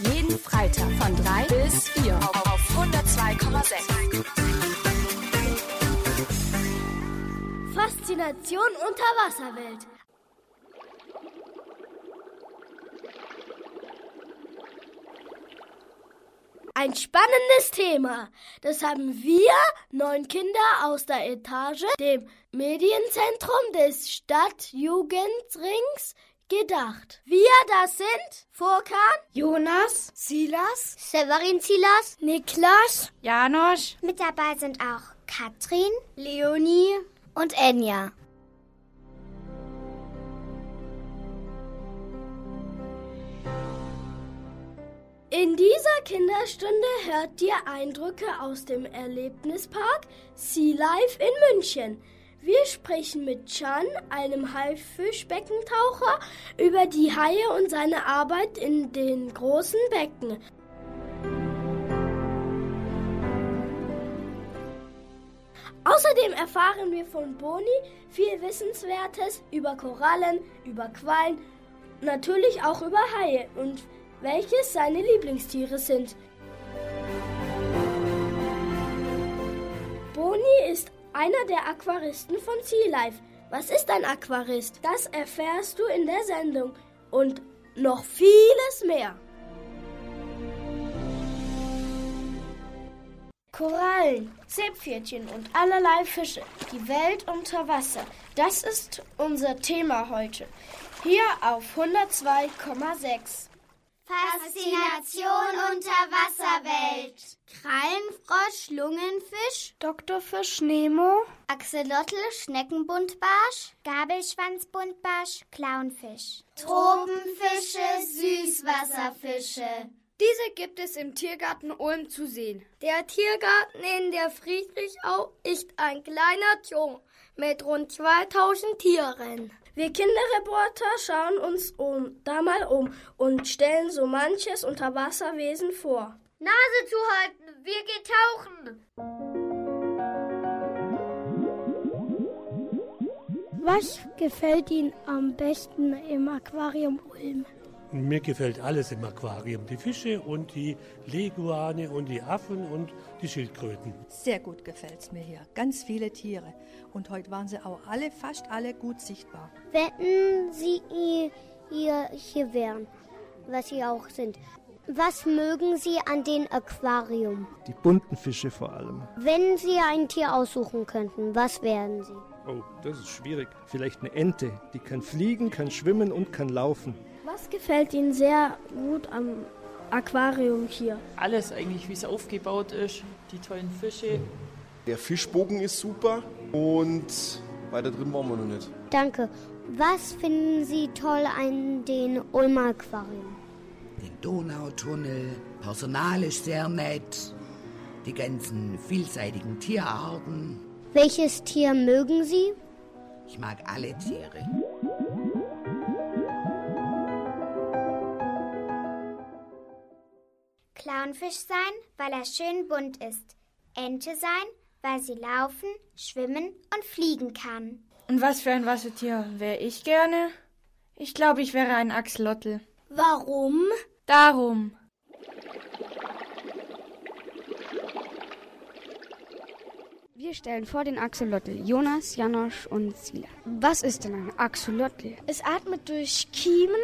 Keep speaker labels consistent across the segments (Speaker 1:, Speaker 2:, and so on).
Speaker 1: Jeden Freitag von 3 bis 4 auf 102,6.
Speaker 2: Faszination Unterwasserwelt. Ein spannendes Thema. Das haben wir, neun Kinder aus der Etage, dem Medienzentrum des Stadtjugendrings, gedacht. Wir das sind Furkan, Jonas, Silas,
Speaker 3: Severin Silas,
Speaker 2: Niklas,
Speaker 4: Janosch.
Speaker 3: Mit dabei sind auch Katrin,
Speaker 2: Leonie
Speaker 3: und Enya.
Speaker 2: In dieser Kinderstunde hört ihr Eindrücke aus dem Erlebnispark Sea Life in München. Wir sprechen mit Chan, einem Haifischbeckentaucher, über die Haie und seine Arbeit in den großen Becken. Außerdem erfahren wir von Boni viel Wissenswertes über Korallen, über Quallen, natürlich auch über Haie und welches seine Lieblingstiere sind. Boni ist einer der Aquaristen von Sea Life. Was ist ein Aquarist? Das erfährst du in der Sendung und noch vieles mehr. Korallen, Seepferdchen und allerlei Fische. Die Welt unter Wasser. Das ist unser Thema heute. Hier auf 102,6.
Speaker 3: Faszination Unterwasserwelt. Krallenfrosch, Lungenfisch,
Speaker 2: Doktorfisch Nemo,
Speaker 3: Axolotl, Schneckenbuntbarsch, Gabelschwanzbuntbarsch, Clownfisch. Tropenfische, Süßwasserfische.
Speaker 5: Diese gibt es im Tiergarten Ulm zu sehen.
Speaker 2: Der Tiergarten in der Friedrichau ist ein kleiner Zoo mit rund 2000 Tieren. Wir Kinderreporter schauen uns um, da mal um und stellen so manches Unterwasserwesen vor.
Speaker 5: Nase zuhalten, wir gehen tauchen.
Speaker 2: Was gefällt Ihnen am besten im Aquarium Ulm?
Speaker 6: Mir gefällt alles im Aquarium. Die Fische und die Leguane und die Affen und die Schildkröten.
Speaker 7: Sehr gut gefällt es mir hier. Ganz viele Tiere. Und heute waren sie auch alle, fast alle gut sichtbar.
Speaker 3: Wetten Sie hier, hier wären, was Sie auch sind. Was mögen Sie an dem Aquarium?
Speaker 8: Die bunten Fische vor allem.
Speaker 3: Wenn Sie ein Tier aussuchen könnten, was wären Sie?
Speaker 8: Oh, das ist schwierig. Vielleicht eine Ente. Die kann fliegen, kann schwimmen und kann laufen.
Speaker 2: Was gefällt Ihnen sehr gut am Aquarium hier?
Speaker 4: Alles eigentlich, wie es aufgebaut ist. Die tollen Fische.
Speaker 9: Der Fischbogen ist super und weiter drin waren wir noch nicht.
Speaker 3: Danke. Was finden Sie toll an den Ulmer Aquarium?
Speaker 10: Den Donautunnel, Personal ist sehr nett, die ganzen vielseitigen Tierarten.
Speaker 3: Welches Tier mögen Sie?
Speaker 10: Ich mag alle Tiere.
Speaker 3: Clownfisch sein, weil er schön bunt ist. Ente sein, weil sie laufen, schwimmen und fliegen kann.
Speaker 4: Und was für ein Wassertier wäre ich gerne? Ich glaube, ich wäre ein Axolotl.
Speaker 2: Warum?
Speaker 4: Darum.
Speaker 11: Wir stellen vor den Axolotl Jonas, Janosch und Sila. Was ist denn ein Axolotl?
Speaker 2: Es atmet durch Kiemen.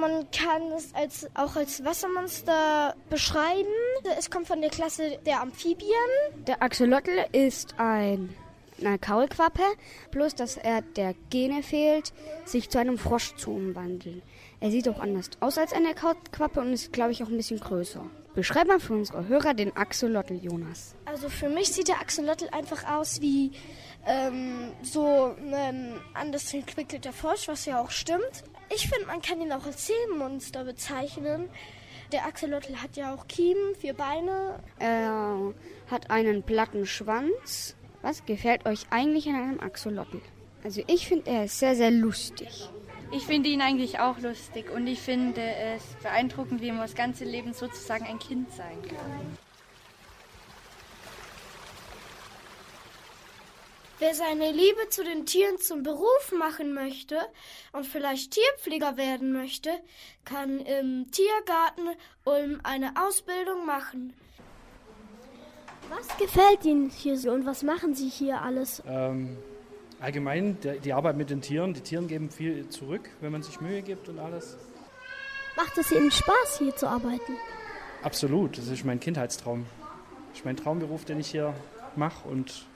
Speaker 2: Man kann es als, auch als Wassermonster beschreiben. Es kommt von der Klasse der Amphibien.
Speaker 11: Der Axolotl ist ein, eine Kaulquappe, bloß dass er der Gene fehlt, sich zu einem Frosch zu umwandeln. Er sieht auch anders aus als eine Kaulquappe und ist, glaube ich, auch ein bisschen größer. Beschreib mal für unsere Hörer den Axolotl, Jonas.
Speaker 2: Also für mich sieht der Axolotl einfach aus wie ähm, so ein anders entwickelter Frosch, was ja auch stimmt. Ich finde, man kann ihn auch als Seemonster bezeichnen. Der Axolotl hat ja auch Kiemen, vier Beine.
Speaker 11: Er hat einen platten Schwanz. Was gefällt euch eigentlich an einem Axolotl? Also ich finde, er ist sehr, sehr lustig.
Speaker 4: Ich finde ihn eigentlich auch lustig und ich finde es beeindruckend, wie man das ganze Leben sozusagen ein Kind sein kann.
Speaker 2: Wer seine Liebe zu den Tieren zum Beruf machen möchte und vielleicht Tierpfleger werden möchte, kann im Tiergarten Ulm eine Ausbildung machen.
Speaker 12: Was gefällt Ihnen hier so und was machen Sie hier alles?
Speaker 8: Ähm, allgemein der, die Arbeit mit den Tieren. Die Tieren geben viel zurück, wenn man sich Mühe gibt und alles.
Speaker 12: Macht es Ihnen Spaß, hier zu arbeiten?
Speaker 8: Absolut, das ist mein Kindheitstraum. Das ist mein Traumberuf, den ich hier mache und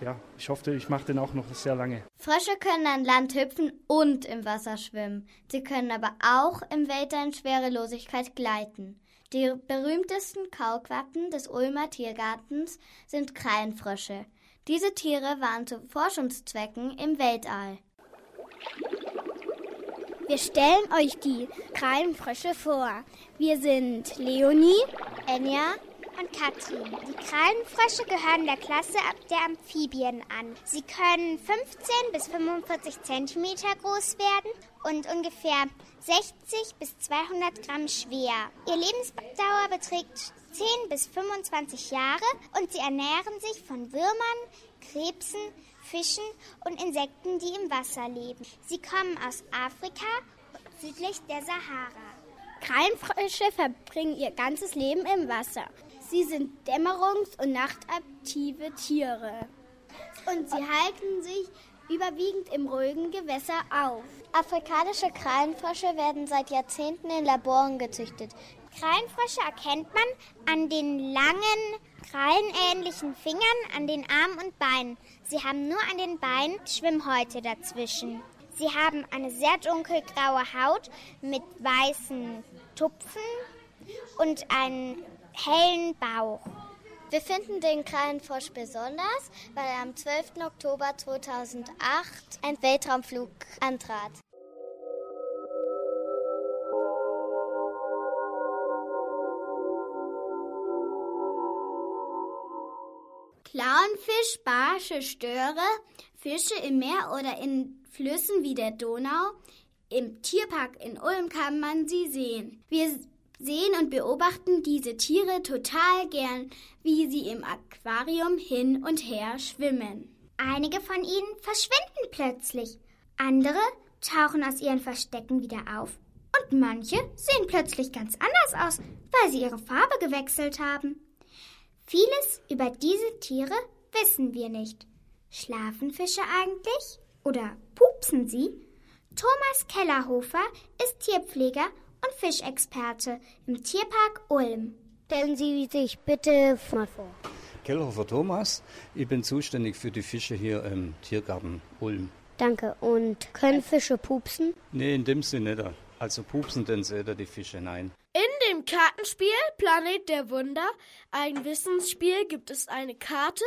Speaker 8: ja, ich hoffe, ich mache den auch noch sehr lange.
Speaker 3: Frösche können an Land hüpfen und im Wasser schwimmen. Sie können aber auch im Weltall in Schwerelosigkeit gleiten. Die berühmtesten Kaulquappen des Ulmer Tiergartens sind Krallenfrösche. Diese Tiere waren zu Forschungszwecken im Weltall.
Speaker 13: Wir stellen euch die Krallenfrösche vor. Wir sind Leonie,
Speaker 3: Enja
Speaker 13: und Katrin. Die Krallenfrösche gehören der Klasse der Amphibien an. Sie können 15 bis 45 Zentimeter groß werden und ungefähr 60 bis 200 Gramm schwer. Ihr Lebensdauer beträgt 10 bis 25 Jahre und sie ernähren sich von Würmern, Krebsen, Fischen und Insekten, die im Wasser leben. Sie kommen aus Afrika südlich der Sahara. Krallenfrösche verbringen ihr ganzes Leben im Wasser. Sie sind dämmerungs- und nachtaktive Tiere. Und sie halten sich überwiegend im ruhigen Gewässer auf.
Speaker 3: Afrikanische Krallenfrösche werden seit Jahrzehnten in Laboren gezüchtet.
Speaker 13: Krallenfrösche erkennt man an den langen, krallenähnlichen Fingern, an den Armen und Beinen. Sie haben nur an den Beinen Schwimmhäute dazwischen. Sie haben eine sehr dunkelgraue Haut mit weißen Tupfen und einen hellen Bauch.
Speaker 3: Wir finden den Krallenfrosch besonders, weil er am 12. Oktober 2008 einen Weltraumflug antrat.
Speaker 13: Clownfisch, Barsche, Störe, Fische im Meer oder in Flüssen wie der Donau. Im Tierpark in Ulm kann man sie sehen. Wir sehen und beobachten diese Tiere total gern, wie sie im Aquarium hin und her schwimmen. Einige von ihnen verschwinden plötzlich, andere tauchen aus ihren Verstecken wieder auf und manche sehen plötzlich ganz anders aus, weil sie ihre Farbe gewechselt haben. Vieles über diese Tiere wissen wir nicht. Schlafen Fische eigentlich? Oder pupsen sie? Thomas Kellerhofer ist Tierpfleger und Fischexperte im Tierpark Ulm.
Speaker 3: Stellen Sie sich bitte mal vor.
Speaker 14: Kellerhofer Thomas, ich bin zuständig für die Fische hier im Tiergarten Ulm.
Speaker 3: Danke. Und können Fische pupsen?
Speaker 14: Nee, in dem Sinne nicht. Also pupsen denn selber die Fische, nein.
Speaker 2: In dem Kartenspiel Planet der Wunder, ein Wissensspiel, gibt es eine Karte,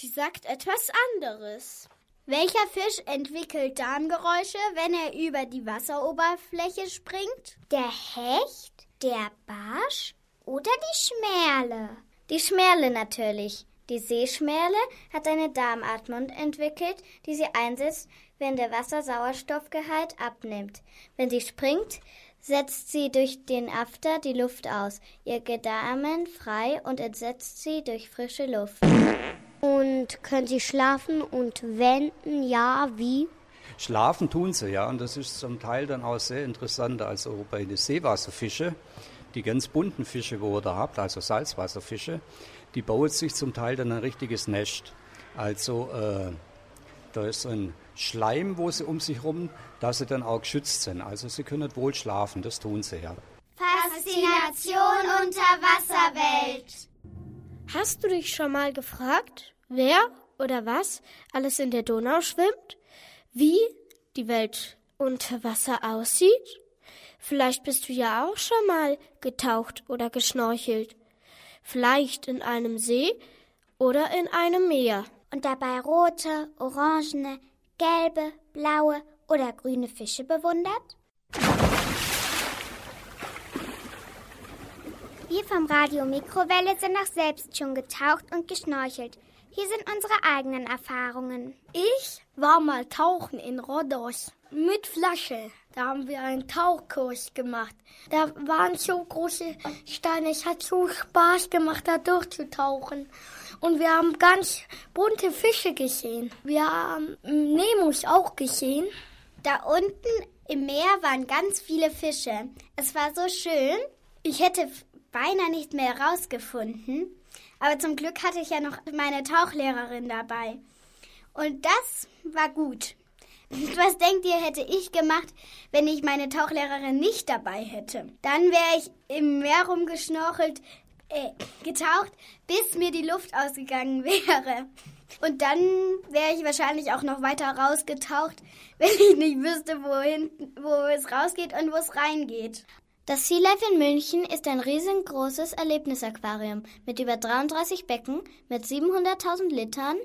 Speaker 2: die sagt etwas anderes.
Speaker 13: Welcher Fisch entwickelt Darmgeräusche, wenn er über die Wasseroberfläche springt? Der Hecht, der Barsch oder die Schmerle?
Speaker 3: Die Schmerle natürlich. Die Seeschmerle hat eine Darmatmung entwickelt, die sie einsetzt, wenn der Wassersauerstoffgehalt abnimmt. Wenn sie springt, setzt sie durch den After die Luft aus, ihr Gedärmen frei und entsetzt sie durch frische Luft. Und können sie schlafen und wenden? Ja, wie?
Speaker 14: Schlafen tun sie, ja, und das ist zum Teil dann auch sehr interessant. Also bei den Seewasserfische, die ganz bunten Fische, wo ihr da habt, also Salzwasserfische, die bauen sich zum Teil dann ein richtiges Nest. Also äh, da ist ein Schleim, wo sie um sich rum, dass sie dann auch geschützt sind. Also sie können wohl schlafen, das tun sie ja.
Speaker 13: Faszination Unterwasserwelt.
Speaker 2: Hast du dich schon mal gefragt, wer oder was alles in der Donau schwimmt? Wie die Welt unter Wasser aussieht? Vielleicht bist du ja auch schon mal getaucht oder geschnorchelt. Vielleicht in einem See oder in einem Meer.
Speaker 13: Und dabei rote, orangene, gelbe, blaue oder grüne Fische bewundert? Wir vom Radio Mikrowelle sind auch selbst schon getaucht und geschnorchelt. Hier sind unsere eigenen Erfahrungen.
Speaker 2: Ich war mal tauchen in Rhodos mit Flasche. Da haben wir einen Tauchkurs gemacht. Da waren so große Steine. Es hat so Spaß gemacht, da durchzutauchen.
Speaker 12: und wir haben ganz bunte Fische gesehen. Wir haben Nemos auch gesehen.
Speaker 15: Da unten im Meer waren ganz viele Fische. Es war so schön. Ich hätte beinahe nicht mehr herausgefunden. Aber zum Glück hatte ich ja noch meine Tauchlehrerin dabei. Und das war gut. Was denkt ihr, hätte ich gemacht, wenn ich meine Tauchlehrerin nicht dabei hätte? Dann wäre ich im Meer rumgeschnorchelt, äh, getaucht, bis mir die Luft ausgegangen wäre. Und dann wäre ich wahrscheinlich auch noch weiter rausgetaucht, wenn ich nicht wüsste, wohin, wo es rausgeht und wo es reingeht. Das Sea Life in München ist ein riesengroßes Erlebnisaquarium mit über 33 Becken mit 700.000 Litern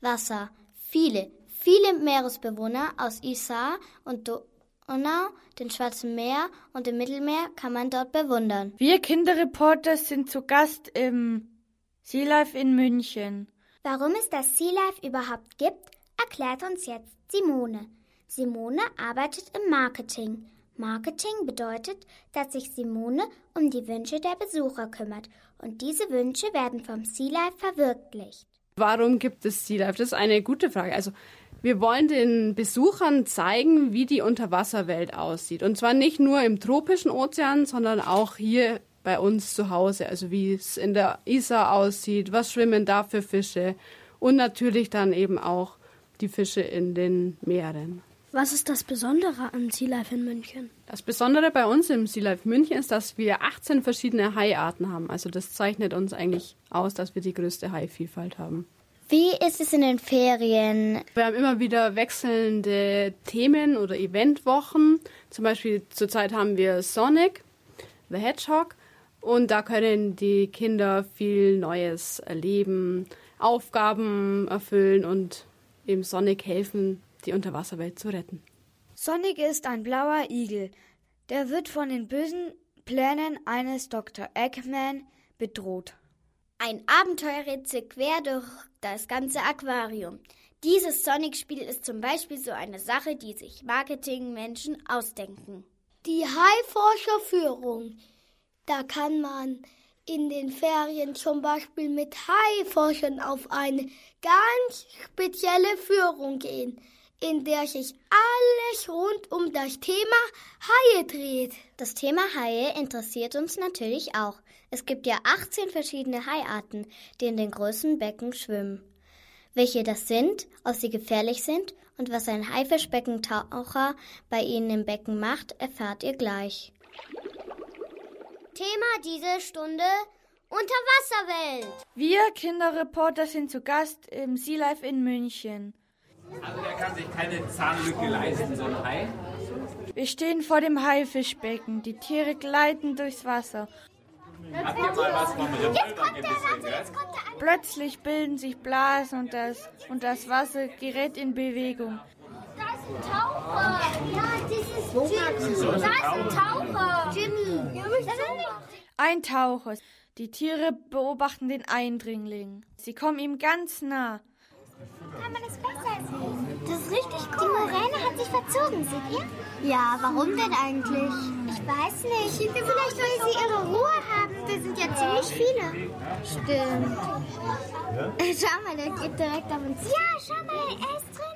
Speaker 15: Wasser. Viele, viele Meeresbewohner aus Isar und Donau, dem Schwarzen Meer und dem Mittelmeer kann man dort bewundern.
Speaker 4: Wir Kinderreporter sind zu Gast im Sea Life in München.
Speaker 15: Warum es das Sea Life überhaupt gibt, erklärt uns jetzt Simone. Simone arbeitet im Marketing. Marketing bedeutet, dass sich Simone um die Wünsche der Besucher kümmert und diese Wünsche werden vom Sea Life verwirklicht.
Speaker 16: Warum gibt es Sea Life? Das ist eine gute Frage. Also wir wollen den Besuchern zeigen, wie die Unterwasserwelt aussieht. Und zwar nicht nur im tropischen Ozean, sondern auch hier bei uns zu Hause. Also wie es in der Isar aussieht, was schwimmen da für Fische und natürlich dann eben auch die Fische in den Meeren.
Speaker 12: Was ist das Besondere an Sea Life in München?
Speaker 16: Das Besondere bei uns im Sea Life München ist, dass wir 18 verschiedene Haiarten haben. Also das zeichnet uns eigentlich aus, dass wir die größte Haivielfalt haben.
Speaker 15: Wie ist es in den Ferien?
Speaker 16: Wir haben immer wieder wechselnde Themen oder Eventwochen. Zum Beispiel zurzeit haben wir Sonic, The Hedgehog. Und da können die Kinder viel Neues erleben, Aufgaben erfüllen und eben Sonic helfen, die Unterwasserwelt zu retten.
Speaker 11: Sonic ist ein blauer Igel. Der wird von den bösen Plänen eines Dr. Eggman bedroht.
Speaker 15: Ein Abenteuerrätsel quer durch das ganze Aquarium. Dieses Sonic-Spiel ist zum Beispiel so eine Sache, die sich Marketingmenschen ausdenken.
Speaker 12: Die Haiforscherführung. Da kann man in den Ferien zum Beispiel mit Haiforschern auf eine ganz spezielle Führung gehen in der sich alles rund um das Thema Haie dreht.
Speaker 15: Das Thema Haie interessiert uns natürlich auch. Es gibt ja 18 verschiedene Haiarten, die in den großen Becken schwimmen. Welche das sind, ob sie gefährlich sind und was ein Haifischbeckentaucher bei ihnen im Becken macht, erfahrt ihr gleich.
Speaker 5: Thema diese Stunde Unterwasserwelt.
Speaker 4: Wir Kinderreporter sind zu Gast im Sea Life in München.
Speaker 17: Also der kann sich keine Zahnlücke leisten, so ein Hai.
Speaker 4: Wir stehen vor dem Haifischbecken. Die Tiere gleiten durchs Wasser.
Speaker 17: Habt ihr mal was vom Revolver gell?
Speaker 4: Plötzlich bilden sich Blasen und das, und das Wasser gerät in Bewegung.
Speaker 5: Da ist ein Taucher. Ja, das ist Jimmy. Da ist ein Taucher. Jimmy.
Speaker 4: Ein Taucher. Die Tiere beobachten den Eindringling. Sie kommen ihm ganz nah.
Speaker 15: Kann man es besser sehen? Das ist richtig cool. Die Moräne hat sich verzogen, seht ihr? Ja, warum denn eigentlich? Ich weiß nicht. Vielleicht, weil sie ihre Ruhe haben. Wir sind ja ziemlich viele. Stimmt. Schau mal, der geht direkt auf uns. Ja, schau mal, er ist drinnen.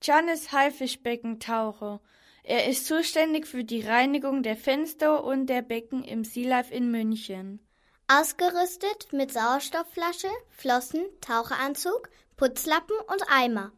Speaker 4: Can ist Haifischbeckentaucher. Er ist zuständig für die Reinigung der Fenster und der Becken im Sea Life in München.
Speaker 15: Ausgerüstet mit Sauerstoffflasche, Flossen, Taucheranzug, Putzlappen und Eimer.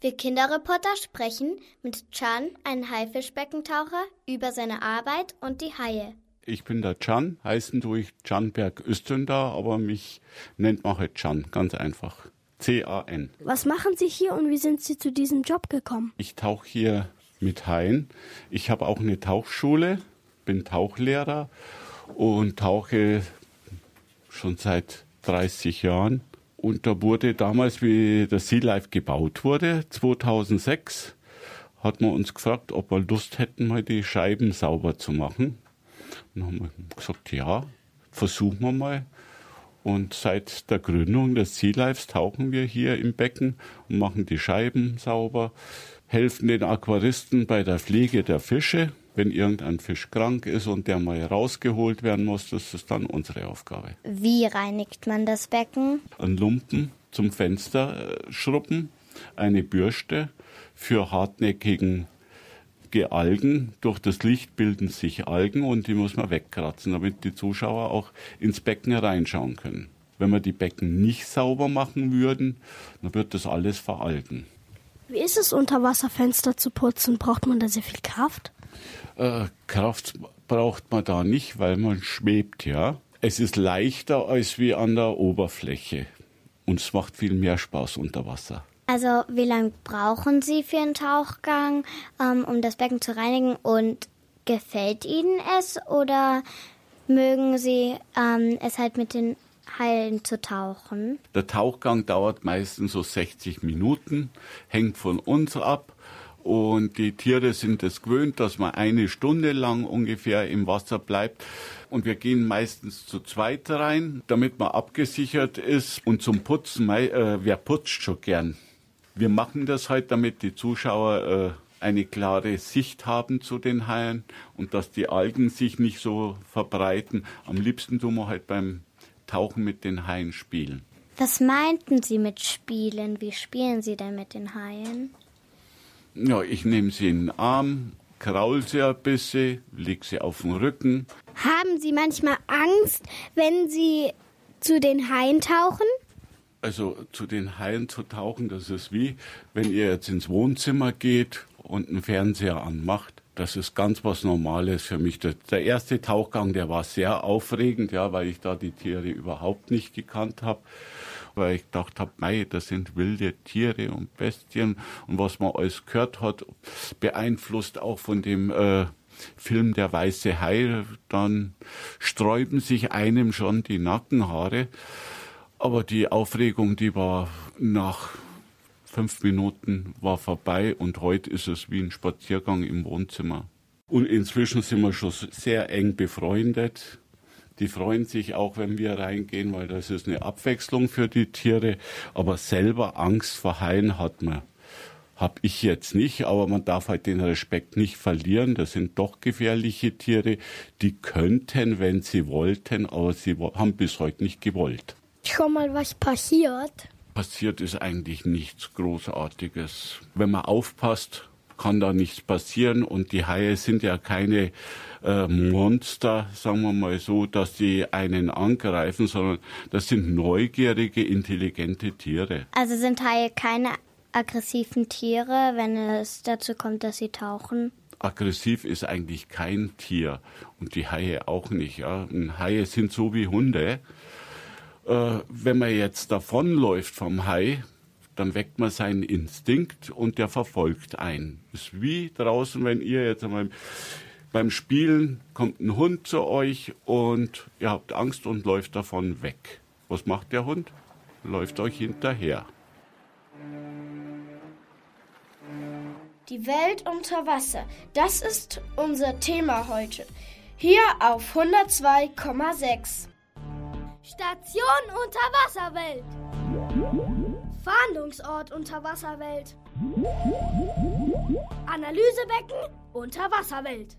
Speaker 15: Wir Kinderreporter sprechen mit Can, einem Haifischbeckentaucher, über seine Arbeit und die Haie.
Speaker 18: Ich bin der Can, heißen durch Canberg Östender, aber mich nennt man halt Can, ganz einfach. C-A-N.
Speaker 12: Was machen Sie hier und wie sind Sie zu diesem Job gekommen?
Speaker 18: Ich tauche hier mit Haien. Ich habe auch eine Tauchschule, bin Tauchlehrer und tauche schon seit 30 Jahren. Und da wurde damals, wie das Sea Life gebaut wurde, 2006, hat man uns gefragt, ob wir Lust hätten, mal die Scheiben sauber zu machen. Und dann haben wir gesagt, ja, versuchen wir mal. Und seit der Gründung des Sea Lives tauchen wir hier im Becken und machen die Scheiben sauber, helfen den Aquaristen bei der Pflege der Fische. Wenn irgendein Fisch krank ist und der mal rausgeholt werden muss, das ist dann unsere Aufgabe.
Speaker 3: Wie reinigt man das Becken?
Speaker 18: Ein Lumpen zum Fenster äh, schruppen, eine Bürste für hartnäckigen Algen. Durch das Licht bilden sich Algen und die muss man wegkratzen, damit die Zuschauer auch ins Becken reinschauen können. Wenn wir die Becken nicht sauber machen würden, dann wird das alles veralgen.
Speaker 2: Wie ist es, Unterwasserfenster zu putzen? Braucht man da sehr viel Kraft?
Speaker 18: Äh, Kraft braucht man da nicht, weil man schwebt, ja. Es ist leichter als wie an der Oberfläche. Und es macht viel mehr Spaß unter Wasser.
Speaker 3: Also wie lange brauchen Sie für einen Tauchgang, ähm, um das Becken zu reinigen? Und gefällt Ihnen es oder mögen Sie ähm, es halt mit den Haien zu tauchen?
Speaker 18: Der Tauchgang dauert meistens so 60 Minuten, hängt von uns ab. Und die Tiere sind es gewöhnt, dass man eine Stunde lang ungefähr im Wasser bleibt. Und wir gehen meistens zu zweit rein, damit man abgesichert ist. Und zum Putzen, äh, wer putzt schon gern? Wir machen das halt, damit die Zuschauer äh, eine klare Sicht haben zu den Haien und dass die Algen sich nicht so verbreiten. Am liebsten tun wir halt beim Tauchen mit den Haien spielen.
Speaker 3: Was meinten Sie mit Spielen? Wie spielen Sie denn mit den Haien?
Speaker 18: Ja, ich nehme sie in den Arm, kraul sie ein bisschen, leg sie auf den Rücken.
Speaker 12: Haben Sie manchmal Angst, wenn Sie zu den Haien tauchen?
Speaker 18: Also zu den Haien zu tauchen, das ist wie, wenn ihr jetzt ins Wohnzimmer geht und einen Fernseher anmacht. Das ist ganz was Normales für mich. Der erste Tauchgang, der war sehr aufregend, ja, weil ich da die Tiere überhaupt nicht gekannt habe. Weil ich gedacht habe, mei, das sind wilde Tiere und Bestien und was man alles gehört hat, beeinflusst auch von dem äh, Film Der weiße Hai, dann sträuben sich einem schon die Nackenhaare. Aber die Aufregung, die war nach fünf Minuten war vorbei und heute ist es wie ein Spaziergang im Wohnzimmer. Und inzwischen sind wir schon sehr eng befreundet. Die freuen sich auch, wenn wir reingehen, weil das ist eine Abwechslung für die Tiere. Aber selber Angst vor Haien hat man. Hab ich jetzt nicht, aber man darf halt den Respekt nicht verlieren. Das sind doch gefährliche Tiere. Die könnten, wenn sie wollten, aber sie haben bis heute nicht gewollt.
Speaker 12: Schon mal was passiert?
Speaker 18: Passiert ist eigentlich nichts Großartiges. Wenn man aufpasst, kann da nichts passieren und die Haie sind ja keine äh, Monster, sagen wir mal so, dass sie einen angreifen, sondern das sind neugierige, intelligente Tiere.
Speaker 3: Also sind Haie keine aggressiven Tiere, wenn es dazu kommt, dass sie tauchen?
Speaker 18: Aggressiv ist eigentlich kein Tier und die Haie auch nicht. Ja. Und Haie sind so wie Hunde. Äh, wenn man jetzt davonläuft vom Hai, dann weckt man seinen Instinkt und der verfolgt einen. Ist wie draußen, wenn ihr jetzt einmal beim Spielen kommt ein Hund zu euch und ihr habt Angst und läuft davon weg. Was macht der Hund? Läuft euch hinterher.
Speaker 2: Die Welt unter Wasser. Das ist unser Thema heute. Hier auf 102,6.
Speaker 12: Station Unterwasserwelt. Fahndungsort Unterwasserwelt. Analysebecken Unterwasserwelt.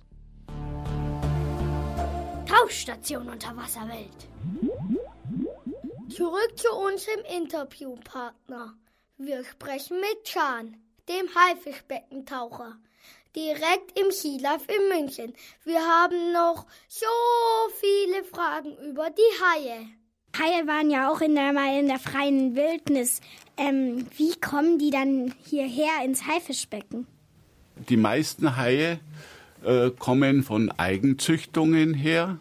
Speaker 12: Tauchstation Unterwasserwelt. Zurück zu unserem Interviewpartner. Wir sprechen mit Can, dem Haifischbeckentaucher, direkt im Skilife in München. Wir haben noch so viele Fragen über die Haie.
Speaker 13: Haie waren ja auch in der, mal in der freien Wildnis. Ähm, wie kommen die dann hierher ins Haifischbecken?
Speaker 18: Die meisten Haie äh, kommen von Eigenzüchtungen her.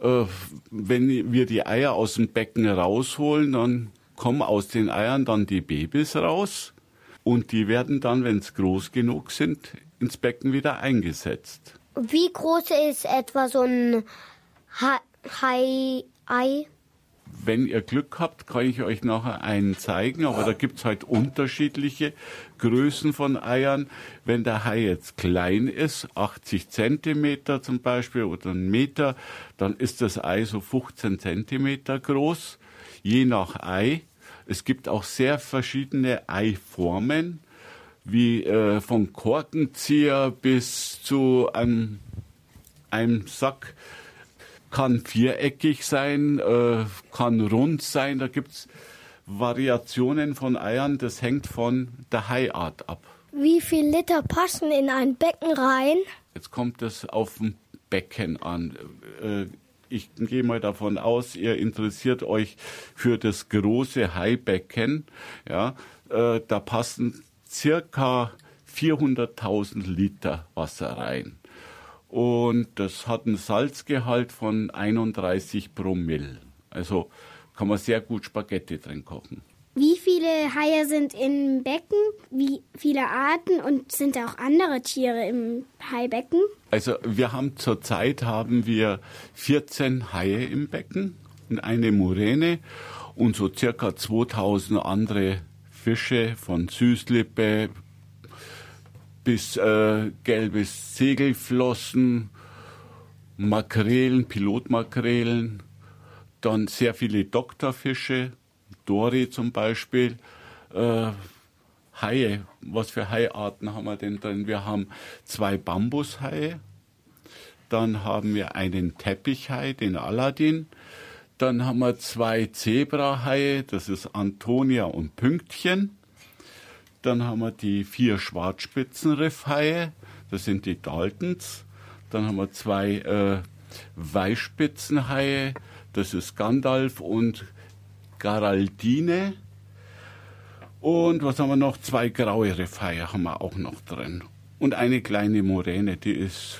Speaker 18: Äh, wenn wir die Eier aus dem Becken rausholen, dann kommen aus den Eiern dann die Babys raus und die werden dann, wenn es groß genug sind, ins Becken wieder eingesetzt.
Speaker 12: Wie groß ist etwa so ein Hai-Ei?
Speaker 18: Wenn ihr Glück habt, kann ich euch nachher einen zeigen, aber da gibt's halt unterschiedliche Größen von Eiern. Wenn der Hai jetzt klein ist, 80 Zentimeter zum Beispiel oder ein Meter, dann ist das Ei so 15 Zentimeter groß, je nach Ei. Es gibt auch sehr verschiedene Eiformen. wie äh, von Korkenzieher bis zu einem, einem Sack. Kann viereckig sein, äh, kann rund sein. Da gibt es Variationen von Eiern. Das hängt von der Haiart ab.
Speaker 13: Wie viel Liter passen in ein Becken rein?
Speaker 18: Jetzt kommt es auf ein Becken an. Äh, ich gehe mal davon aus, ihr interessiert euch für das große Haibecken. Ja, äh, da passen circa 400.000 Liter Wasser rein. Und das hat einen Salzgehalt von 31 Promille. Also kann man sehr gut Spaghetti drin kochen.
Speaker 13: Wie viele Haie sind im Becken? Wie viele Arten und sind da auch andere Tiere im Haibecken?
Speaker 18: Also wir haben zurzeit haben wir 14 Haie im Becken und eine Muräne und so circa 2000 andere Fische von Süßlippe bis äh, gelbes Segelflossen, Makrelen, Pilotmakrelen, dann sehr viele Doktorfische, Dori zum Beispiel, äh, Haie. Was für Haiarten haben wir denn drin? Wir haben zwei Bambushaie, dann haben wir einen Teppichhai, den Aladdin, dann haben wir zwei Zebrahaie, das ist Antonia und Pünktchen. Dann haben wir die vier Schwarzspitzenriffhaie, das sind die Daltons. Dann haben wir zwei äh, Weißspitzenhaie, das ist Gandalf und Garaldine. Und was haben wir noch? Zwei graue Riffhaie haben wir auch noch drin. Und eine kleine Moräne, die ist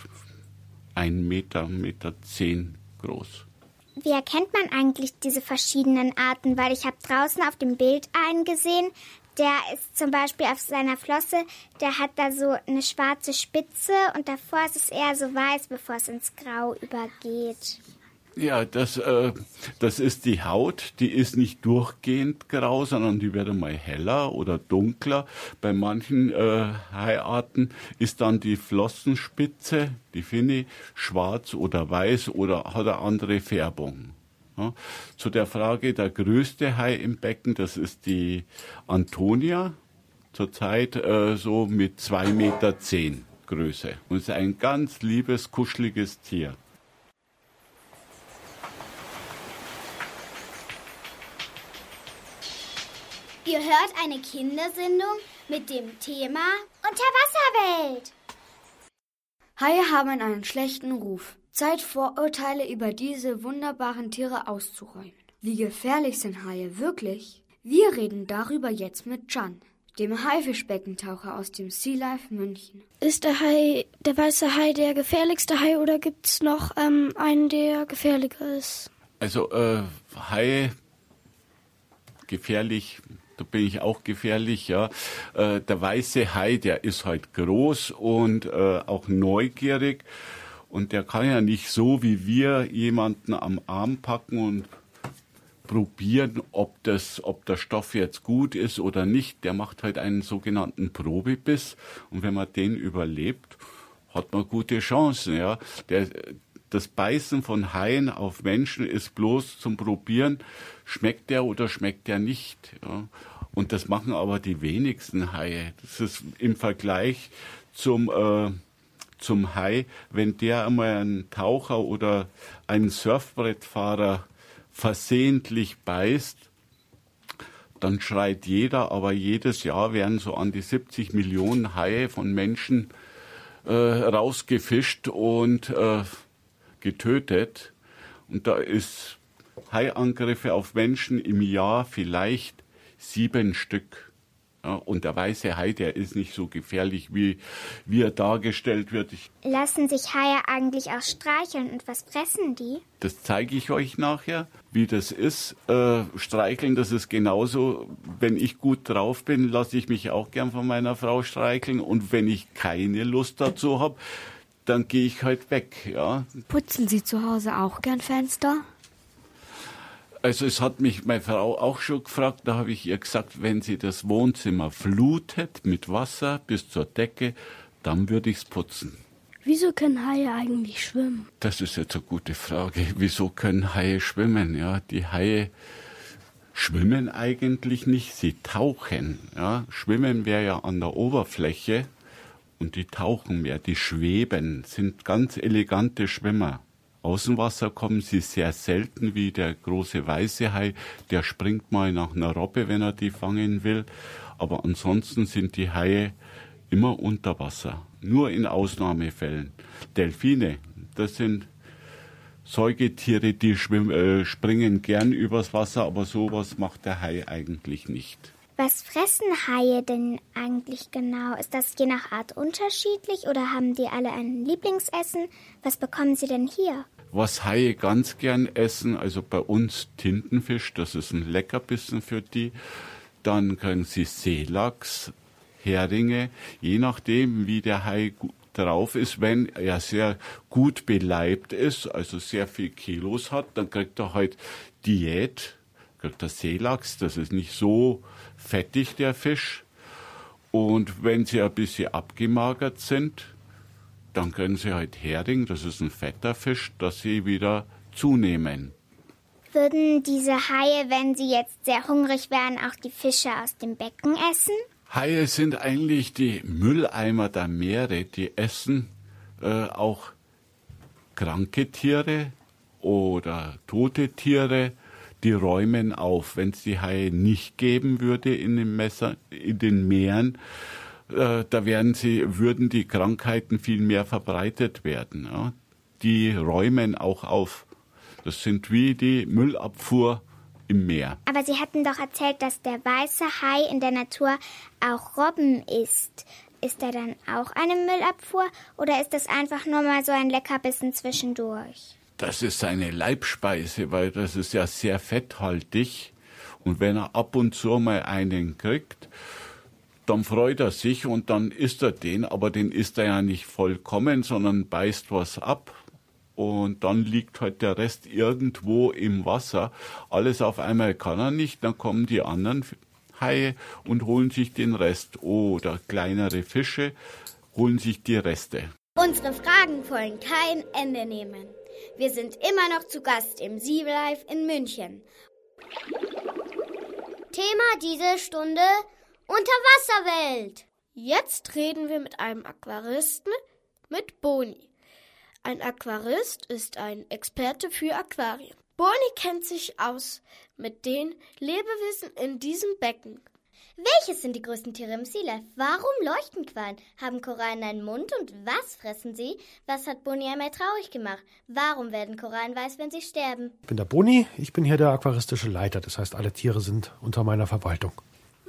Speaker 18: ein Meter, Meter zehn groß.
Speaker 3: Wie erkennt man eigentlich diese verschiedenen Arten? Weil ich habe draußen auf dem Bild einen gesehen, der ist zum Beispiel auf seiner Flosse, der hat da so eine schwarze Spitze und davor ist es eher so weiß, bevor es ins Grau übergeht.
Speaker 18: Ja, das, äh, das ist die Haut, die ist nicht durchgehend grau, sondern die wird einmal heller oder dunkler. Bei manchen äh, Haiarten ist dann die Flossenspitze, die Finne, schwarz oder weiß oder hat eine andere Färbung. Ja. Zu der Frage, der größte Hai im Becken, das ist die Antonia, zurzeit äh, so mit zwei Meter zehn Größe. Und ist ein ganz liebes, kuscheliges Tier.
Speaker 15: Ihr hört eine Kindersendung mit dem Thema Unterwasserwelt.
Speaker 19: Haie haben einen schlechten Ruf. Zeit, Vorurteile über diese wunderbaren Tiere auszuräumen. Wie gefährlich sind Haie wirklich? Wir reden darüber jetzt mit Can, dem Haifischbeckentaucher aus dem Sea Life München.
Speaker 13: Ist der Hai, der weiße Hai der gefährlichste Hai oder gibt es noch ähm, einen, der gefährlicher ist?
Speaker 18: Also äh, Haie gefährlich, da bin ich auch gefährlich, ja. Äh, der weiße Hai, der ist halt groß und äh, auch neugierig und der kann ja nicht so wie wir jemanden am Arm packen und probieren, ob das, ob der Stoff jetzt gut ist oder nicht. Der macht halt einen sogenannten Probebiss und wenn man den überlebt, hat man gute Chancen, ja. Der, das Beißen von Haien auf Menschen ist bloß zum Probieren, schmeckt der oder schmeckt der nicht. Ja. Und das machen aber die wenigsten Haie. Das ist im Vergleich zum, äh, zum Hai, wenn der einmal einen Taucher oder einen Surfbrettfahrer versehentlich beißt, dann schreit jeder, aber jedes Jahr werden so an die 70 Millionen Haie von Menschen äh, rausgefischt und äh, getötet. Und da ist Haiangriffe auf Menschen im Jahr vielleicht sieben Stück. Ja, und der weiße Hai, der ist nicht so gefährlich, wie, wie er dargestellt wird. Ich,
Speaker 3: Lassen sich Haie eigentlich auch streicheln und was fressen die?
Speaker 18: das zeige ich euch nachher, wie das ist. Äh, streicheln, das ist genauso. Wenn ich gut drauf bin, lasse ich mich auch gern von meiner Frau streicheln. Und wenn ich keine Lust dazu habe, dann gehe ich halt weg. Ja.
Speaker 11: Putzen Sie zu Hause auch gern Fenster?
Speaker 18: Also es hat mich meine Frau auch schon gefragt, da habe ich ihr gesagt, wenn sie das Wohnzimmer flutet mit Wasser bis zur Decke, dann würde ich es putzen.
Speaker 2: Wieso können Haie eigentlich schwimmen?
Speaker 18: Das ist jetzt eine gute Frage. Wieso können Haie schwimmen? Ja, die Haie schwimmen eigentlich nicht, sie tauchen. Ja? Schwimmen wäre ja an der Oberfläche und die tauchen mehr, die schweben, sind ganz elegante Schwimmer. Aus dem Wasser kommen sie sehr selten wie der große weiße Hai, der springt mal nach einer Robbe, wenn er die fangen will. Aber ansonsten sind die Haie immer unter Wasser. Nur in Ausnahmefällen. Delfine, das sind Säugetiere, die äh, springen gern übers Wasser, aber sowas macht der Hai eigentlich nicht.
Speaker 13: Was fressen Haie denn eigentlich genau? Ist das je nach Art unterschiedlich oder haben die alle ein Lieblingsessen? Was bekommen sie denn hier?
Speaker 18: Was Haie ganz gern essen, also bei uns Tintenfisch, das ist ein Leckerbissen für die. Dann kriegen sie Seelachs, Heringe, je nachdem, wie der Hai drauf ist. Wenn er sehr gut beleibt ist, also sehr viel Kilos hat, dann kriegt er halt Diät, kriegt er Seelachs, das ist nicht so fettig, der Fisch. Und wenn sie ein bisschen abgemagert sind, dann können sie halt Hering, das ist ein fetter Fisch, dass sie wieder zunehmen.
Speaker 13: Würden diese Haie, wenn sie jetzt sehr hungrig wären, auch die Fische aus dem Becken essen?
Speaker 18: Haie sind eigentlich die Mülleimer der Meere, die essen äh, auch kranke Tiere oder tote Tiere, die räumen auf. Wenn es die Haie nicht geben würde in den, Messer, in den Meeren, äh, da werden sie, würden die Krankheiten viel mehr verbreitet werden. Ja? Die räumen auch auf. Das sind wie die Müllabfuhr im Meer.
Speaker 13: Aber Sie hatten doch erzählt, dass der weiße Hai in der Natur auch Robben isst. Ist er dann auch eine Müllabfuhr oder ist das einfach nur mal so ein Leckerbissen zwischendurch?
Speaker 18: Das ist seine Leibspeise, weil das ist ja sehr fetthaltig. Und wenn er ab und zu mal einen kriegt, dann freut er sich und dann isst er den, aber den isst er ja nicht vollkommen, sondern beißt was ab und dann liegt halt der Rest irgendwo im Wasser. Alles auf einmal kann er nicht, dann kommen die anderen Haie und holen sich den Rest. Oder kleinere Fische holen sich die Reste.
Speaker 15: Unsere Fragen wollen kein Ende nehmen. Wir sind immer noch zu Gast im Sea in München.
Speaker 5: Thema diese Stunde Unterwasserwelt.
Speaker 2: Jetzt reden wir mit einem Aquaristen, mit Boni. Ein Aquarist ist ein Experte für Aquarien. Boni kennt sich aus mit den Lebewesen in diesem Becken.
Speaker 3: Welches sind die größten Tiere im Sea Life? Warum leuchten Quallen? Haben Korallen einen Mund und was fressen sie? Was hat Boni einmal traurig gemacht? Warum werden Korallen weiß, wenn sie sterben?
Speaker 20: Ich bin der Boni, ich bin hier der aquaristische Leiter, das heißt, alle Tiere sind unter meiner Verwaltung.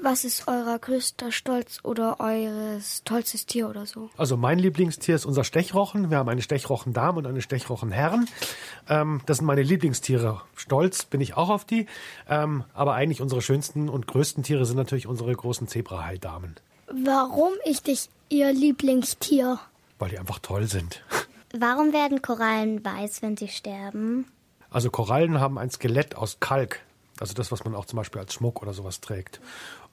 Speaker 11: Was ist euer größter Stolz oder eures tollstes Tier oder so?
Speaker 20: Also mein Lieblingstier ist unser Stechrochen. Wir haben eine Stechrochendame und eine Stechrochenherren. Ähm, das sind meine Lieblingstiere. Stolz bin ich auch auf die. Ähm, aber eigentlich unsere schönsten und größten Tiere sind natürlich unsere großen Zebrahai-Damen.
Speaker 12: Warum ist dich Ihr Lieblingstier?
Speaker 20: Weil die einfach toll sind.
Speaker 3: Warum werden Korallen weiß, wenn sie sterben?
Speaker 20: Also Korallen haben ein Skelett aus Kalk. Also das, was man auch zum Beispiel als Schmuck oder sowas trägt.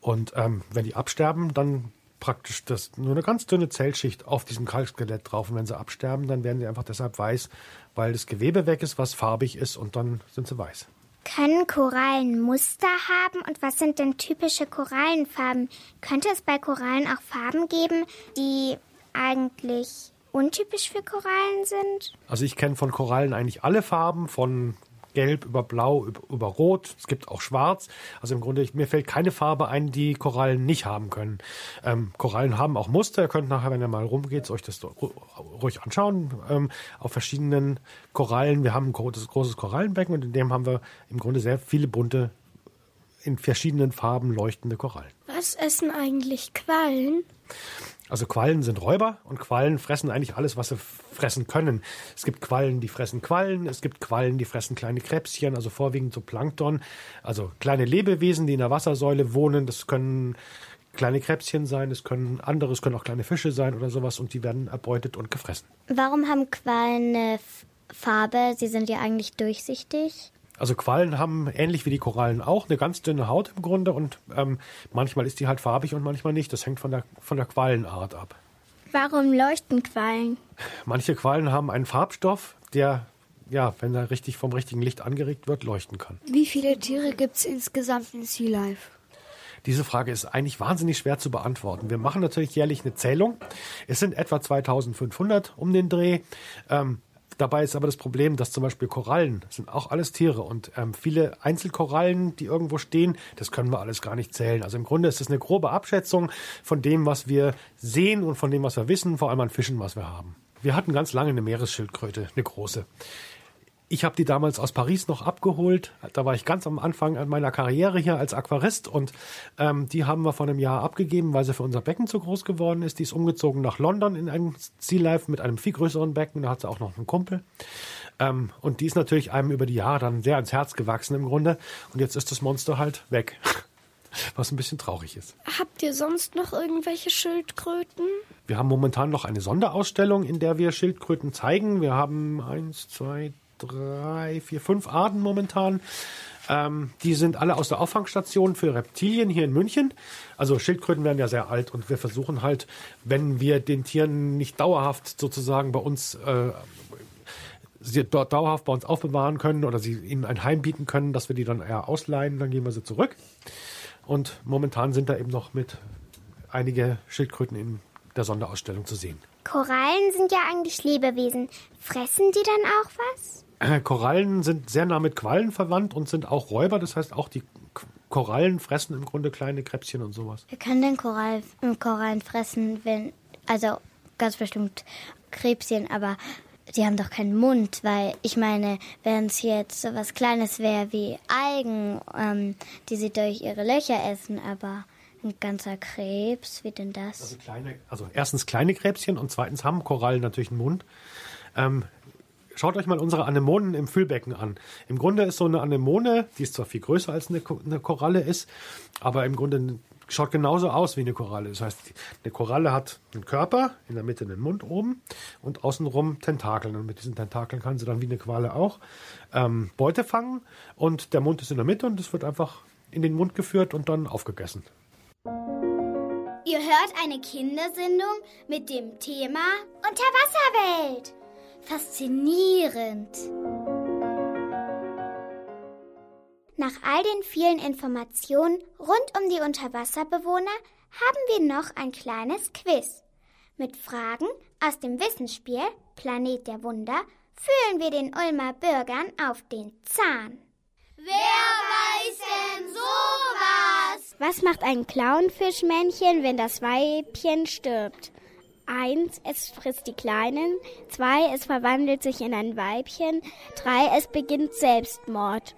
Speaker 20: Und ähm, wenn die absterben, dann praktisch das, nur eine ganz dünne Zellschicht auf diesem Kalkskelett drauf. Und wenn sie absterben, dann werden sie einfach deshalb weiß, weil das Gewebe weg ist, was farbig ist und dann sind sie weiß.
Speaker 13: Können Korallen Muster haben und was sind denn typische Korallenfarben? Könnte es bei Korallen auch Farben geben, die eigentlich untypisch für Korallen sind?
Speaker 20: Also ich kenne von Korallen eigentlich alle Farben, von Gelb über Blau über, Rot. Es gibt auch Schwarz. Also im Grunde, mir fällt keine Farbe ein, die Korallen nicht haben können. Ähm, Korallen haben auch Muster. Ihr könnt nachher, wenn ihr mal rumgeht, euch das ruhig anschauen. Ähm, auf verschiedenen Korallen. Wir haben ein großes, großes Korallenbecken und in dem haben wir im Grunde sehr viele bunte, in verschiedenen Farben leuchtende Korallen.
Speaker 12: Was essen eigentlich Quallen?
Speaker 20: Also Quallen sind Räuber und Quallen fressen eigentlich alles, was sie fressen können. Es gibt Quallen, die fressen Quallen, es gibt Quallen, die fressen kleine Krebschen, also vorwiegend so Plankton, also kleine Lebewesen, die in der Wassersäule wohnen. Das können kleine Krebschen sein, es können andere, es können auch kleine Fische sein oder sowas und die werden erbeutet und gefressen.
Speaker 3: Warum haben Quallen eine Farbe? Sie sind ja eigentlich durchsichtig.
Speaker 20: Also Quallen haben ähnlich wie die Korallen auch eine ganz dünne Haut im Grunde und ähm, manchmal ist die halt farbig und manchmal nicht. Das hängt von der, von der Quallenart ab.
Speaker 12: Warum leuchten Quallen?
Speaker 20: Manche Quallen haben einen Farbstoff, der ja, wenn er richtig vom richtigen Licht angeregt wird, leuchten kann.
Speaker 19: Wie viele Tiere gibt es insgesamt in Sea Life?
Speaker 20: Diese Frage ist eigentlich wahnsinnig schwer zu beantworten. Wir machen natürlich jährlich eine Zählung. Es sind etwa 2500 um den Dreh. Ähm, Dabei ist aber das Problem, dass zum Beispiel Korallen sind auch alles Tiere und ähm, viele Einzelkorallen, die irgendwo stehen, das können wir alles gar nicht zählen. Also im Grunde ist es eine grobe Abschätzung von dem, was wir sehen und von dem, was wir wissen, vor allem an Fischen, was wir haben. Wir hatten ganz lange eine Meeresschildkröte, eine große. Ich habe die damals aus Paris noch abgeholt. Da war ich ganz am Anfang meiner Karriere hier als Aquarist und ähm, die haben wir vor einem Jahr abgegeben, weil sie für unser Becken zu groß geworden ist. Die ist umgezogen nach London in ein Sea Life mit einem viel größeren Becken. Da hat sie auch noch einen Kumpel. Ähm, und die ist natürlich einem über die Jahre dann sehr ans Herz gewachsen im Grunde. Und jetzt ist das Monster halt weg. Was ein bisschen traurig ist.
Speaker 2: Habt ihr sonst noch irgendwelche Schildkröten?
Speaker 20: Wir haben momentan noch eine Sonderausstellung, in der wir Schildkröten zeigen. Wir haben eins, zwei, drei, vier, fünf Arten momentan. Ähm, die sind alle aus der Auffangstation für Reptilien hier in München. Also Schildkröten werden ja sehr alt und wir versuchen halt, wenn wir den Tieren nicht dauerhaft sozusagen bei uns äh, sie dort dauerhaft bei uns aufbewahren können oder sie ihnen ein Heim bieten können, dass wir die dann eher ausleihen, dann geben wir sie zurück. Und momentan sind da eben noch mit einige Schildkröten in der Sonderausstellung zu sehen.
Speaker 13: Korallen sind ja eigentlich Lebewesen. Fressen die dann auch was?
Speaker 20: Äh, Korallen sind sehr nah mit Quallen verwandt und sind auch Räuber. Das heißt, auch die Korallen fressen im Grunde kleine Krebschen und sowas.
Speaker 3: Wir können den Korall, Korallen fressen, wenn, also ganz bestimmt Krebschen, aber die haben doch keinen Mund, weil ich meine, wenn es jetzt so was Kleines wäre wie Algen, ähm, die sie durch ihre Löcher essen, aber ein ganzer Krebs, wie denn das?
Speaker 20: Also, kleine, also erstens kleine Krebschen und zweitens haben Korallen natürlich einen Mund. Ähm, Schaut euch mal unsere Anemonen im Füllbecken an. Im Grunde ist so eine Anemone, die ist zwar viel größer als eine, eine Koralle ist, aber im Grunde schaut genauso aus wie eine Koralle. Das heißt, eine Koralle hat einen Körper, in der Mitte einen Mund oben und außenrum Tentakeln. Und mit diesen Tentakeln kann sie dann wie eine Qualle auch ähm, Beute fangen. Und der Mund ist in der Mitte und es wird einfach in den Mund geführt und dann aufgegessen.
Speaker 15: Ihr hört eine Kindersendung mit dem Thema
Speaker 13: Unterwasserwelt.
Speaker 3: Faszinierend.
Speaker 13: Nach all den vielen Informationen rund um die Unterwasserbewohner haben wir noch ein kleines Quiz. Mit Fragen aus dem Wissensspiel Planet der Wunder fühlen wir den Ulmer Bürgern auf den Zahn.
Speaker 5: Wer weiß denn sowas?
Speaker 11: Was macht ein Clownfischmännchen, wenn das Weibchen stirbt? Eins, es frisst die Kleinen. Zwei, es verwandelt sich in ein Weibchen. Drei, es beginnt Selbstmord.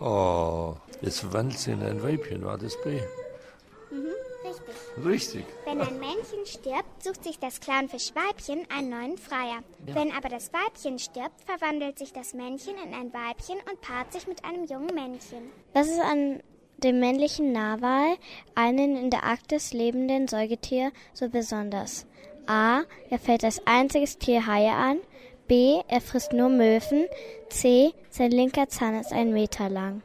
Speaker 21: Oh, es verwandelt sich in ein Weibchen, war das B?
Speaker 13: Mhm, richtig.
Speaker 21: Richtig.
Speaker 13: Wenn ein Männchen stirbt, sucht sich das Clownfischweibchen einen neuen Freier.
Speaker 21: Ja.
Speaker 13: Wenn aber das Weibchen stirbt, verwandelt sich das Männchen in ein Weibchen und paart sich mit einem jungen Männchen.
Speaker 3: Was ist an dem männlichen Narwal, einen in der Arktis lebenden Säugetier, so besonders? A. Er fällt als einziges Tier Haie an. B. Er frisst nur Möwen. C. Sein linker Zahn ist ein Meter lang.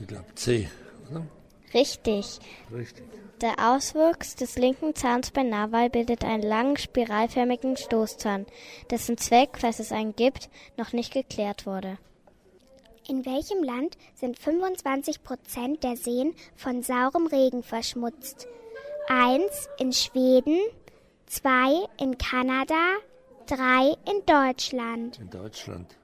Speaker 21: Ich glaube C, oder?
Speaker 3: Richtig.
Speaker 21: Richtig.
Speaker 3: Der Auswuchs des linken Zahns bei Narwal bildet einen langen, spiralförmigen Stoßzahn, dessen Zweck, falls es einen gibt, noch nicht geklärt wurde.
Speaker 13: In welchem Land sind 25 Prozent der Seen von saurem Regen verschmutzt? Eins in Schweden, zwei in Kanada, drei in Deutschland.
Speaker 21: In Deutschland.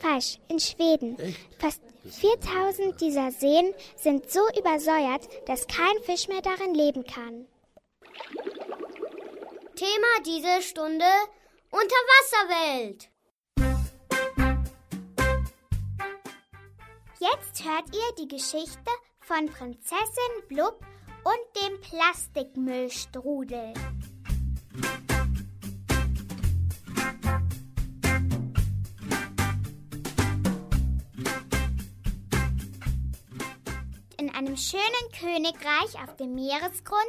Speaker 13: Falsch, in Schweden. Fast 4000 dieser Seen sind so übersäuert, dass kein Fisch mehr darin leben kann.
Speaker 5: Thema diese Stunde Unterwasserwelt.
Speaker 13: Jetzt hört ihr die Geschichte von Prinzessin Blub und dem Plastikmüllstrudel. In einem schönen Königreich auf dem Meeresgrund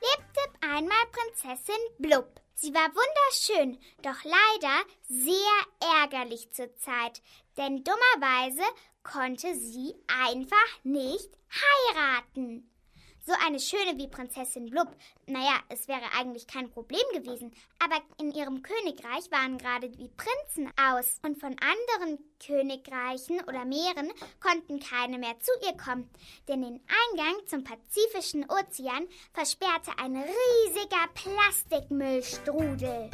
Speaker 13: lebte einmal Prinzessin Blub. Sie war wunderschön, doch leider sehr ärgerlich zur Zeit, denn dummerweise konnte sie einfach nicht heiraten. So eine schöne wie Prinzessin Blub. Naja, es wäre eigentlich kein Problem gewesen. Aber in ihrem Königreich waren gerade die Prinzen aus. Und von anderen Königreichen oder Meeren konnten keine mehr zu ihr kommen. Denn den Eingang zum Pazifischen Ozean versperrte ein riesiger Plastikmüllstrudel.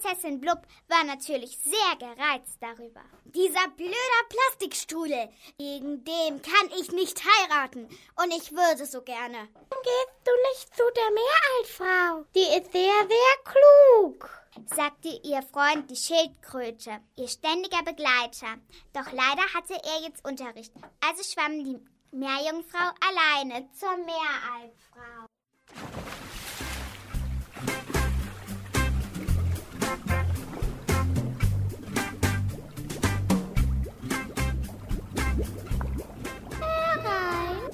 Speaker 13: Prinzessin Blub war natürlich sehr gereizt darüber.
Speaker 12: Dieser blöder Plastikstrudel, wegen dem kann ich nicht heiraten. Und ich würde so gerne.
Speaker 13: Gehst du nicht zu der Meeraltfrau? Die ist sehr, sehr klug, sagte ihr Freund die Schildkröte, ihr ständiger Begleiter. Doch leider hatte er jetzt Unterricht. Also schwamm die Meerjungfrau alleine zur Meeraltfrau.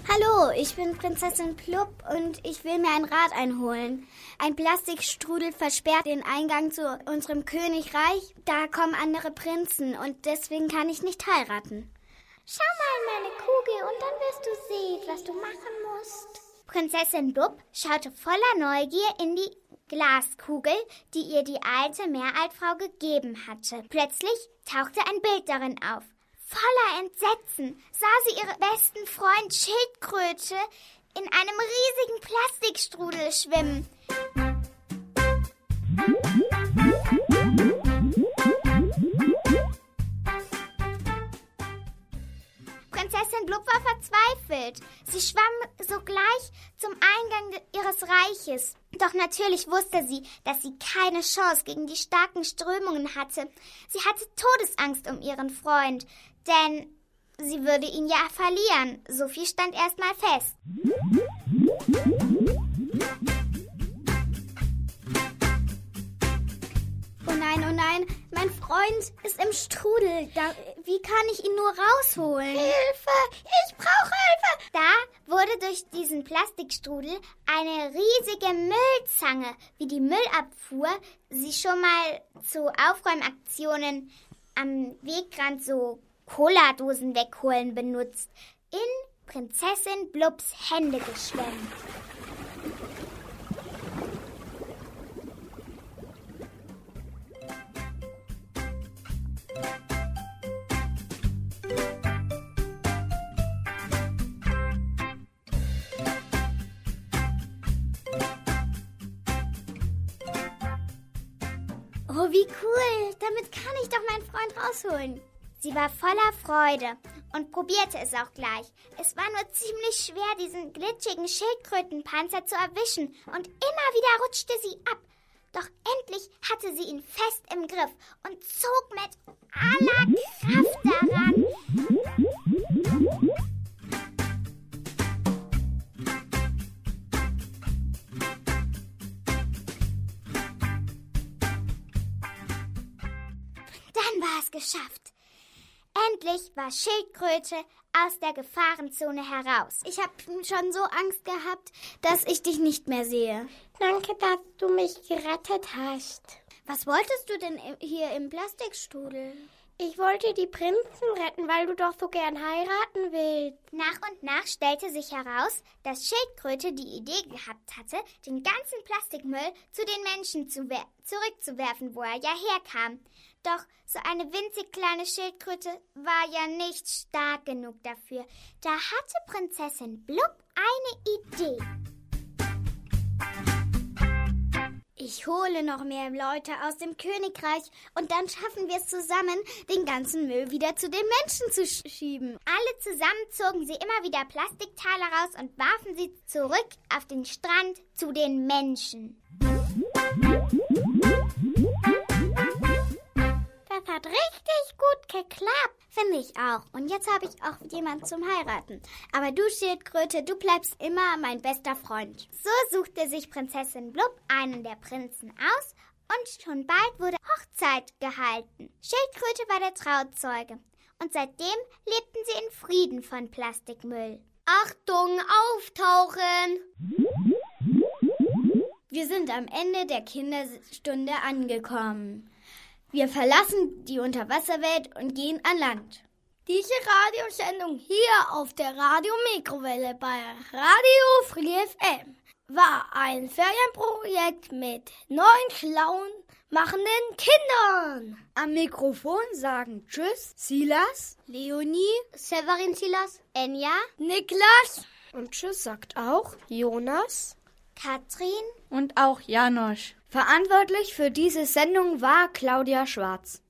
Speaker 15: Hallo, ich bin Prinzessin Plupp und ich will mir ein Rad einholen. Ein Plastikstrudel versperrt den Eingang zu unserem Königreich. Da kommen andere Prinzen und deswegen kann ich nicht heiraten.
Speaker 13: Schau mal meine Kugel und dann wirst du sehen, was du machen musst. Prinzessin Blub schaute voller Neugier in die Glaskugel, die ihr die alte Meeraltfrau gegeben hatte. Plötzlich tauchte ein Bild darin auf. Voller Entsetzen sah sie ihren besten Freund Schildkröte in einem riesigen Plastikstrudel schwimmen. Prinzessin Blub war verzweifelt. Sie schwamm sogleich zum Eingang ihres Reiches. Doch natürlich wusste sie, dass sie keine Chance gegen die starken Strömungen hatte. Sie hatte Todesangst um ihren Freund, denn sie würde ihn ja verlieren. So viel stand erstmal fest.
Speaker 15: Oh nein, oh nein, mein Freund ist im Strudel. Da, wie kann ich ihn nur rausholen?
Speaker 13: Hilfe! Ich brauche Hilfe! Da wurde durch diesen Plastikstrudel eine riesige Müllzange, wie die Müllabfuhr sie schon mal zu Aufräumaktionen am Wegrand so Cola-Dosen wegholen benutzt, in Prinzessin Blubs Hände geschwemmt.
Speaker 15: Oh, wie cool. Damit kann ich doch meinen Freund rausholen.
Speaker 13: Sie war voller Freude und probierte es auch gleich. Es war nur ziemlich schwer, diesen glitschigen Schildkrötenpanzer zu erwischen, und immer wieder rutschte sie ab. Doch endlich hatte sie ihn fest im Griff und zog mit aller Kraft daran. Dann war es geschafft. Endlich war Schildkröte aus der Gefahrenzone heraus.
Speaker 15: Ich habe schon so Angst gehabt, dass ich dich nicht mehr sehe.
Speaker 13: Danke, dass du mich gerettet hast.
Speaker 15: Was wolltest du denn hier im Plastikstrudel?
Speaker 13: Ich wollte die Prinzen retten, weil du doch so gern heiraten willst. Nach und nach stellte sich heraus, dass Schildkröte die Idee gehabt hatte, den ganzen Plastikmüll zu den Menschen zu zurückzuwerfen, wo er ja herkam. Doch so eine winzig kleine Schildkröte war ja nicht stark genug dafür. Da hatte Prinzessin Blub eine Idee.
Speaker 15: Ich hole noch mehr Leute aus dem Königreich und dann schaffen wir es zusammen, den ganzen Müll wieder zu den Menschen zu schieben.
Speaker 13: Alle zusammen zogen sie immer wieder Plastikteile raus und warfen sie zurück auf den Strand zu den Menschen.
Speaker 15: Hat richtig gut geklappt, finde ich auch. Und jetzt habe ich auch jemand zum Heiraten. Aber du, Schildkröte, du bleibst immer mein bester Freund.
Speaker 13: So suchte sich Prinzessin Blub einen der Prinzen aus und schon bald wurde Hochzeit gehalten. Schildkröte war der Trauzeuge und seitdem lebten sie in Frieden von Plastikmüll.
Speaker 12: Achtung, auftauchen!
Speaker 15: Wir sind am Ende der Kinderstunde angekommen. Wir verlassen die Unterwasserwelt und gehen an Land.
Speaker 2: Diese Radiosendung hier auf der Radio Mikrowelle bei Radio Free FM war ein Ferienprojekt mit neun schlauen machenden Kindern.
Speaker 19: Am Mikrofon sagen Tschüss Silas,
Speaker 2: Leonie,
Speaker 13: Severin Silas, Enja,
Speaker 2: Niklas
Speaker 19: und Tschüss sagt auch Jonas,
Speaker 13: Katrin
Speaker 4: und auch Janosch.
Speaker 19: Verantwortlich für diese Sendung war Claudia Schwarz.